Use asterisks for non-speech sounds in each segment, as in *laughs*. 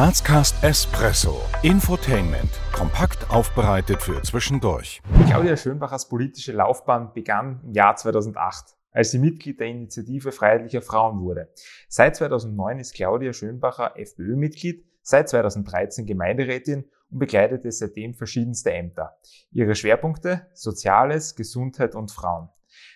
Grazcast Espresso. Infotainment. Kompakt aufbereitet für zwischendurch. Claudia Schönbachers politische Laufbahn begann im Jahr 2008 als sie Mitglied der Initiative Freiheitlicher Frauen wurde. Seit 2009 ist Claudia Schönbacher FPÖ-Mitglied, seit 2013 Gemeinderätin und bekleidete seitdem verschiedenste Ämter. Ihre Schwerpunkte Soziales, Gesundheit und Frauen.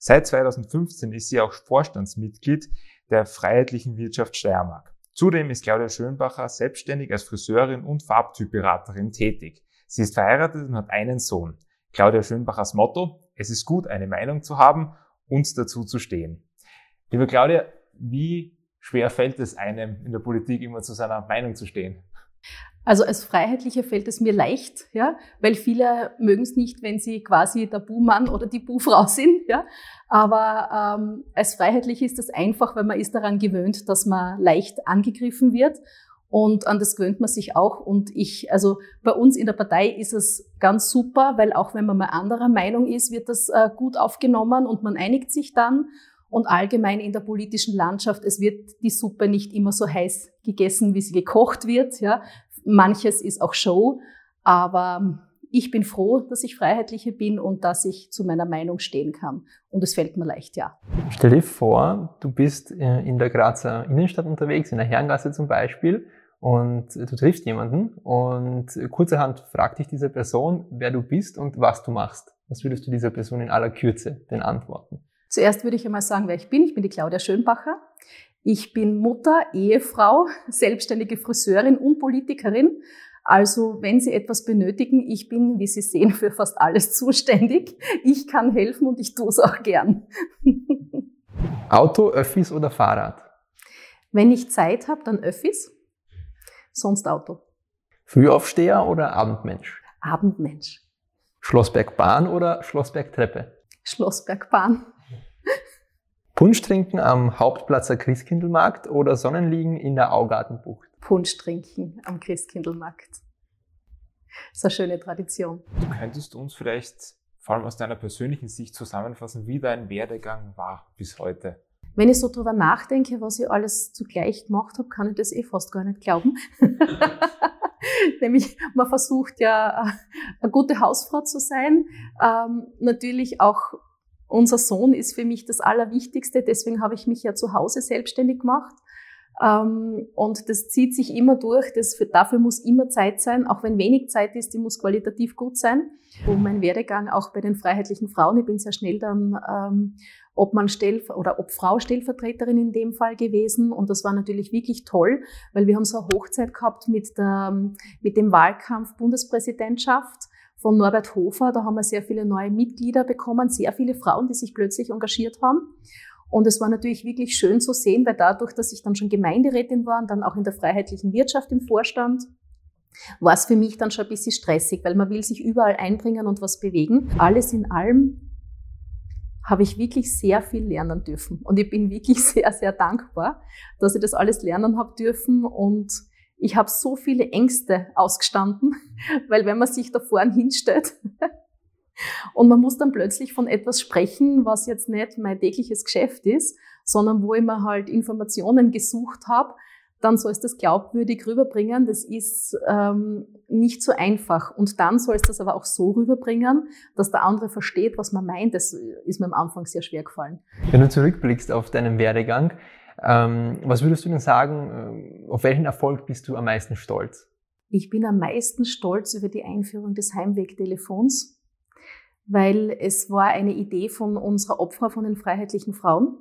Seit 2015 ist sie auch Vorstandsmitglied der Freiheitlichen Wirtschaft Steiermark. Zudem ist Claudia Schönbacher selbstständig als Friseurin und Farbtypberaterin tätig. Sie ist verheiratet und hat einen Sohn. Claudia Schönbachers Motto, es ist gut, eine Meinung zu haben und dazu zu stehen. Liebe Claudia, wie schwer fällt es einem in der Politik immer zu seiner Meinung zu stehen? Also als Freiheitlicher fällt es mir leicht, ja, weil viele mögen es nicht, wenn sie quasi der Buhmann oder die Buhfrau *laughs* sind, ja. Aber ähm, als Freiheitlicher ist das einfach, weil man ist daran gewöhnt, dass man leicht angegriffen wird. Und an das gewöhnt man sich auch. Und ich, also bei uns in der Partei ist es ganz super, weil auch wenn man mal anderer Meinung ist, wird das äh, gut aufgenommen und man einigt sich dann. Und allgemein in der politischen Landschaft, es wird die Suppe nicht immer so heiß gegessen, wie sie gekocht wird. Ja. Manches ist auch Show, aber ich bin froh, dass ich Freiheitliche bin und dass ich zu meiner Meinung stehen kann. Und es fällt mir leicht, ja. Stell dir vor, du bist äh, in der Grazer Innenstadt unterwegs, in der Herrengasse zum Beispiel, und du triffst jemanden und kurzerhand fragt dich diese Person, wer du bist und was du machst. Was würdest du dieser Person in aller Kürze denn antworten? Zuerst würde ich einmal sagen, wer ich bin. Ich bin die Claudia Schönbacher. Ich bin Mutter, Ehefrau, *laughs* selbstständige Friseurin und Politikerin. Also wenn Sie etwas benötigen, ich bin, wie Sie sehen, für fast alles *laughs* zuständig. Ich kann helfen und ich tue es auch gern. *laughs* Auto, Öffis oder Fahrrad? Wenn ich Zeit habe, dann Öffis, sonst Auto. Frühaufsteher oder Abendmensch? Abendmensch. Schlossbergbahn oder Schlossbergtreppe? Schlossbergbahn. Punsch trinken am Hauptplatzer Christkindlmarkt oder Sonnenliegen in der Augartenbucht? Punsch trinken am Christkindlmarkt. Das ist eine schöne Tradition. Du könntest uns vielleicht vor allem aus deiner persönlichen Sicht zusammenfassen, wie dein Werdegang war bis heute? Wenn ich so drüber nachdenke, was ich alles zugleich gemacht habe, kann ich das eh fast gar nicht glauben. *laughs* Nämlich, man versucht ja, eine gute Hausfrau zu sein. Ähm, natürlich auch unser Sohn ist für mich das Allerwichtigste. Deswegen habe ich mich ja zu Hause selbstständig gemacht. Ähm, und das zieht sich immer durch. Das, für, dafür muss immer Zeit sein. Auch wenn wenig Zeit ist, die muss qualitativ gut sein. Und mein Werdegang auch bei den freiheitlichen Frauen. Ich bin sehr schnell dann ähm, ob man Stell oder ob Frau Stellvertreterin in dem Fall gewesen. Und das war natürlich wirklich toll, weil wir haben so eine Hochzeit gehabt mit, der, mit dem Wahlkampf Bundespräsidentschaft von Norbert Hofer. Da haben wir sehr viele neue Mitglieder bekommen, sehr viele Frauen, die sich plötzlich engagiert haben. Und es war natürlich wirklich schön zu sehen, weil dadurch, dass ich dann schon Gemeinderätin war und dann auch in der freiheitlichen Wirtschaft im Vorstand, war es für mich dann schon ein bisschen stressig, weil man will sich überall einbringen und was bewegen. Alles in allem habe ich wirklich sehr viel lernen dürfen. Und ich bin wirklich *laughs* sehr, sehr dankbar, dass ich das alles lernen habe dürfen. Und ich habe so viele Ängste ausgestanden, *laughs* weil wenn man sich da vorne hinstellt *laughs* und man muss dann plötzlich von etwas sprechen, was jetzt nicht mein tägliches Geschäft ist, sondern wo ich mir halt Informationen gesucht habe, dann sollst du das glaubwürdig rüberbringen. Das ist ähm, nicht so einfach. Und dann sollst du das aber auch so rüberbringen, dass der andere versteht, was man meint. Das ist mir am Anfang sehr schwer gefallen. Wenn du zurückblickst auf deinen Werdegang, ähm, was würdest du denn sagen, äh, auf welchen Erfolg bist du am meisten stolz? Ich bin am meisten stolz über die Einführung des Heimwegtelefons, weil es war eine Idee von unserer Opfer von den freiheitlichen Frauen.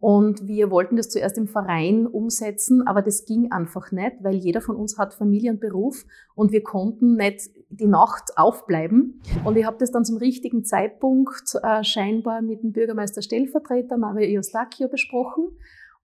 Und wir wollten das zuerst im Verein umsetzen, aber das ging einfach nicht, weil jeder von uns hat Familie und Beruf und wir konnten nicht die Nacht aufbleiben. Und ich habe das dann zum richtigen Zeitpunkt äh, scheinbar mit dem Bürgermeister Stellvertreter Mario Iostachio besprochen.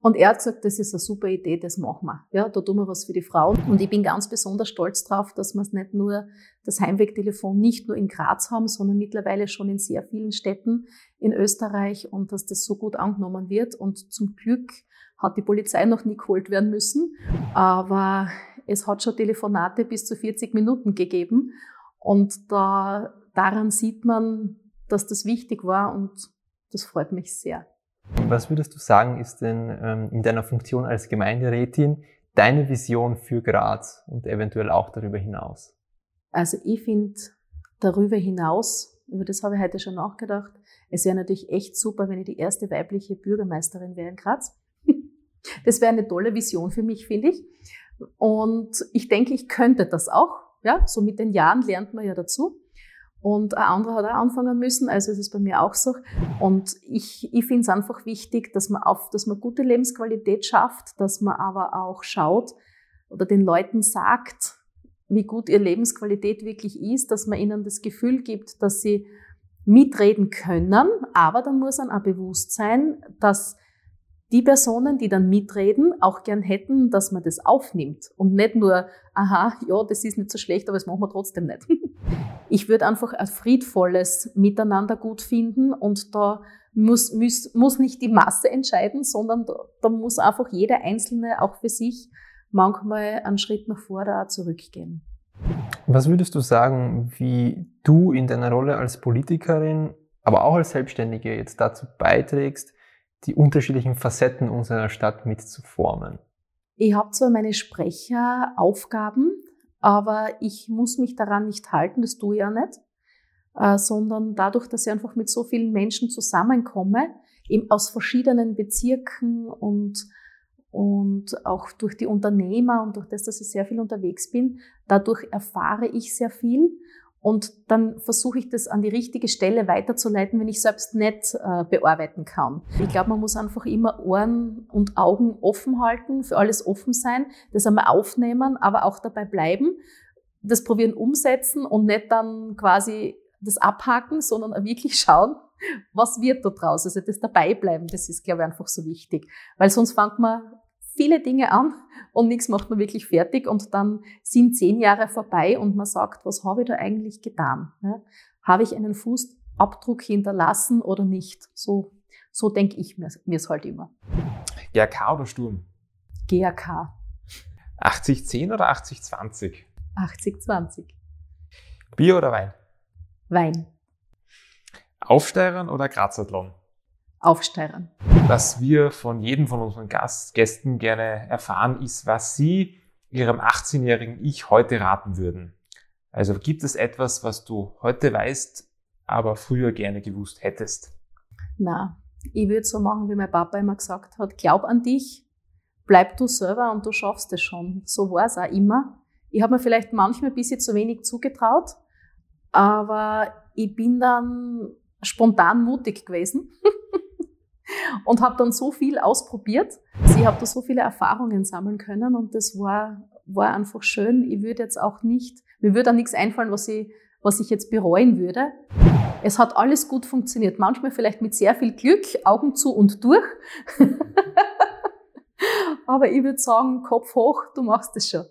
Und er hat gesagt, das ist eine super Idee, das machen wir. Ja, da tun wir was für die Frauen. Und ich bin ganz besonders stolz drauf, dass wir es nicht nur das Heimwegtelefon nicht nur in Graz haben, sondern mittlerweile schon in sehr vielen Städten in Österreich und dass das so gut angenommen wird. Und zum Glück hat die Polizei noch nie geholt werden müssen. Aber es hat schon Telefonate bis zu 40 Minuten gegeben. Und da, daran sieht man, dass das wichtig war und das freut mich sehr. Was würdest du sagen, ist denn ähm, in deiner Funktion als Gemeinderätin deine Vision für Graz und eventuell auch darüber hinaus? Also ich finde darüber hinaus, über das habe ich heute schon nachgedacht, es wäre natürlich echt super, wenn ich die erste weibliche Bürgermeisterin wäre in Graz. *laughs* Das wäre eine tolle Vision für mich, finde ich. Und ich denke, ich könnte das auch. Ja, so mit den Jahren lernt man ja dazu. Und ein anderer hat auch anfangen müssen, also ist es bei mir auch so. Und ich, ich finde es einfach wichtig, dass man auf, dass man gute Lebensqualität schafft, dass man aber auch schaut oder den Leuten sagt, wie gut ihre Lebensqualität wirklich ist, dass man ihnen das Gefühl gibt, dass sie mitreden können, aber dann muss man auch bewusst sein, dass die Personen, die dann mitreden, auch gern hätten, dass man das aufnimmt und nicht nur, aha, ja, das ist nicht so schlecht, aber das machen wir trotzdem nicht. *laughs* Ich würde einfach ein friedvolles Miteinander gut finden und da muss, muss, muss nicht die Masse entscheiden, sondern da, da muss einfach jeder Einzelne auch für sich manchmal einen Schritt nach vor oder auch zurückgehen. Was würdest du sagen, wie du in deiner Rolle als Politikerin, aber auch als Selbstständige jetzt dazu beiträgst, die unterschiedlichen Facetten unserer Stadt mitzuformen? Ich habe zwar meine Sprecheraufgaben, aber ich muss mich daran nicht halten, das tue ich ja nicht, äh, sondern dadurch, dass ich einfach mit so vielen Menschen zusammenkomme, eben aus verschiedenen Bezirken und und auch durch die Unternehmer und durch das, dass ich sehr viel unterwegs bin, dadurch erfahre ich sehr viel und dann versuche ich das an die richtige Stelle weiterzuleiten, wenn ich selbst nicht äh, bearbeiten kann. Ich glaube, man muss einfach immer Ohren und Augen offen halten, für alles offen sein, das einmal aufnehmen, aber auch dabei bleiben, das probieren umsetzen und nicht dann quasi das abhaken, sondern wirklich schauen, was wird da draus? Also das dabei bleiben, das ist, glaube ich, einfach so wichtig. Weil sonst fängt man viele Dinge an und nichts macht man wirklich fertig und dann sind zehn Jahre vorbei und man sagt, was habe ich da eigentlich getan? Ja? Habe ich einen Fußabdruck hinterlassen oder nicht? So, so denke ich mir es halt immer. GRK oder Sturm? GRK. 80-10 oder 80-20? 80-20. Bier oder Wein? Wein. Aufsteigern oder Grazathlon? Aufsteigern. Was wir von jedem von unseren Gast Gästen gerne erfahren, ist, was Sie Ihrem 18-jährigen Ich heute raten würden. Also gibt es etwas, was du heute weißt, aber früher gerne gewusst hättest? Na, ich würde so machen, wie mein Papa immer gesagt hat, glaub an dich, bleib du selber und du schaffst es schon. So war es auch immer. Ich habe mir vielleicht manchmal ein bisschen zu wenig zugetraut, aber ich bin dann spontan mutig gewesen *laughs* und habe dann so viel ausprobiert. Also ich habe da so viele Erfahrungen sammeln können und das war, war einfach schön. Ich würde jetzt auch nicht, mir würde auch nichts einfallen, was ich, was ich jetzt bereuen würde. Es hat alles gut funktioniert. Manchmal vielleicht mit sehr viel Glück, Augen zu und durch. *laughs* Aber ich würde sagen, Kopf hoch, du machst es schon.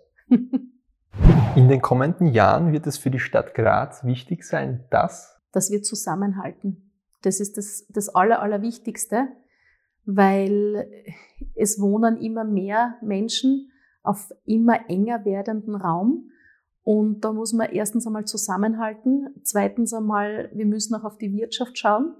In den kommenden Jahren wird es für die Stadt Graz wichtig sein, dass dass wir zusammenhalten. Das ist das, das Aller, Allerwichtigste, weil es wohnen immer mehr Menschen auf immer enger werdenden Raum. Und da muss man erstens einmal zusammenhalten. Zweitens einmal, wir müssen auch auf die Wirtschaft schauen.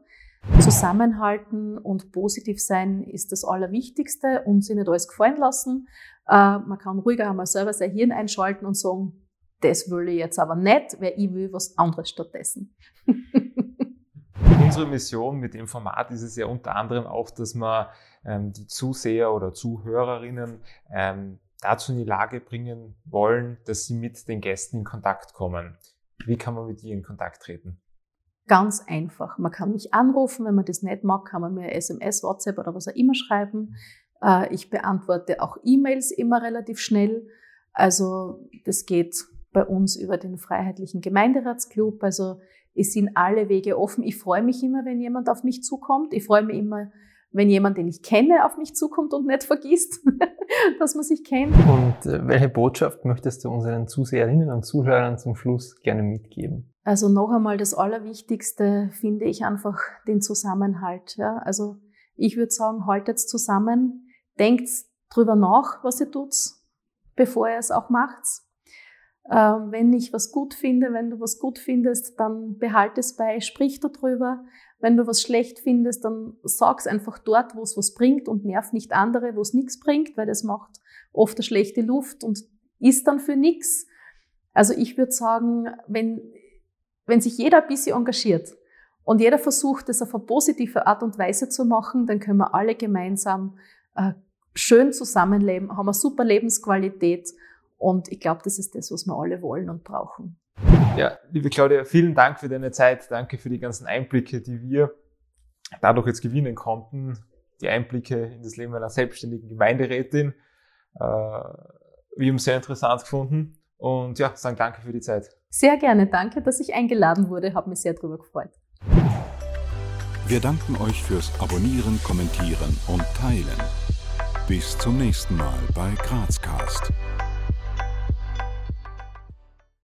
Zusammenhalten und positiv sein ist das Allerwichtigste und sich nicht alles gefallen lassen. Äh, man kann ruhiger einmal selber sein Hirn einschalten und sagen, das will ich jetzt aber nicht, weil ich will was anderes stattdessen. *laughs* Unsere Mission mit dem Format ist es ja unter anderem auch, dass wir ähm, die Zuseher oder Zuhörerinnen ähm, dazu in die Lage bringen wollen, dass sie mit den Gästen in Kontakt kommen. Wie kann man mit ihr in Kontakt treten? Ganz einfach. Man kann mich anrufen, wenn man das nicht mag, kann man mir SMS, WhatsApp oder was auch immer schreiben. Äh, ich beantworte auch E-Mails immer relativ schnell. Also das geht bei uns über den Freiheitlichen Gemeinderatsclub. Also es sind alle Wege offen. Ich freue mich immer, wenn jemand auf mich zukommt. Ich freue mich immer, wenn jemand, den ich kenne, auf mich zukommt und nicht vergisst, *laughs* dass man sich kennt. Und äh, welche Botschaft möchtest du unseren Zuseherinnen und Zuhörern zum Schluss gerne mitgeben? Also noch einmal das Allerwichtigste finde ich einfach den Zusammenhalt. Ja? Also ich würde sagen, haltet zusammen, denkt drüber nach, was ihr tut, bevor ihr es auch macht. Ähm, wenn ich was gut finde, wenn du was gut findest, dann behalte es bei, sprich darüber, Wenn du was schlecht findest, dann sag's einfach dort, wo es was bringt und nerv nicht andere, wo es nichts bringt, weil das macht oft eine schlechte Luft und ist dann für nichts. Also ich würde sagen, wenn, wenn sich jeder ein bisschen engagiert und jeder versucht, das auf eine positive Art und Weise zu machen, dann können wir alle gemeinsam äh, schön zusammenleben, haben eine super Lebensqualität und ich glaube, das ist das, was wir alle wollen und brauchen. Ja, liebe Claudia, vielen Dank für deine Zeit. Danke für die ganzen Einblicke, die wir dadurch jetzt gewinnen konnten. Die Einblicke in das Leben einer selbstständigen Gemeinderätin. Äh, wir haben es sehr interessant gefunden und ja, sagen danke für die Zeit. Sehr gerne, danke, dass ich eingeladen wurde, habe mich sehr darüber gefreut. Wir danken euch fürs Abonnieren, Kommentieren und Teilen. Bis zum nächsten Mal bei Grazcast.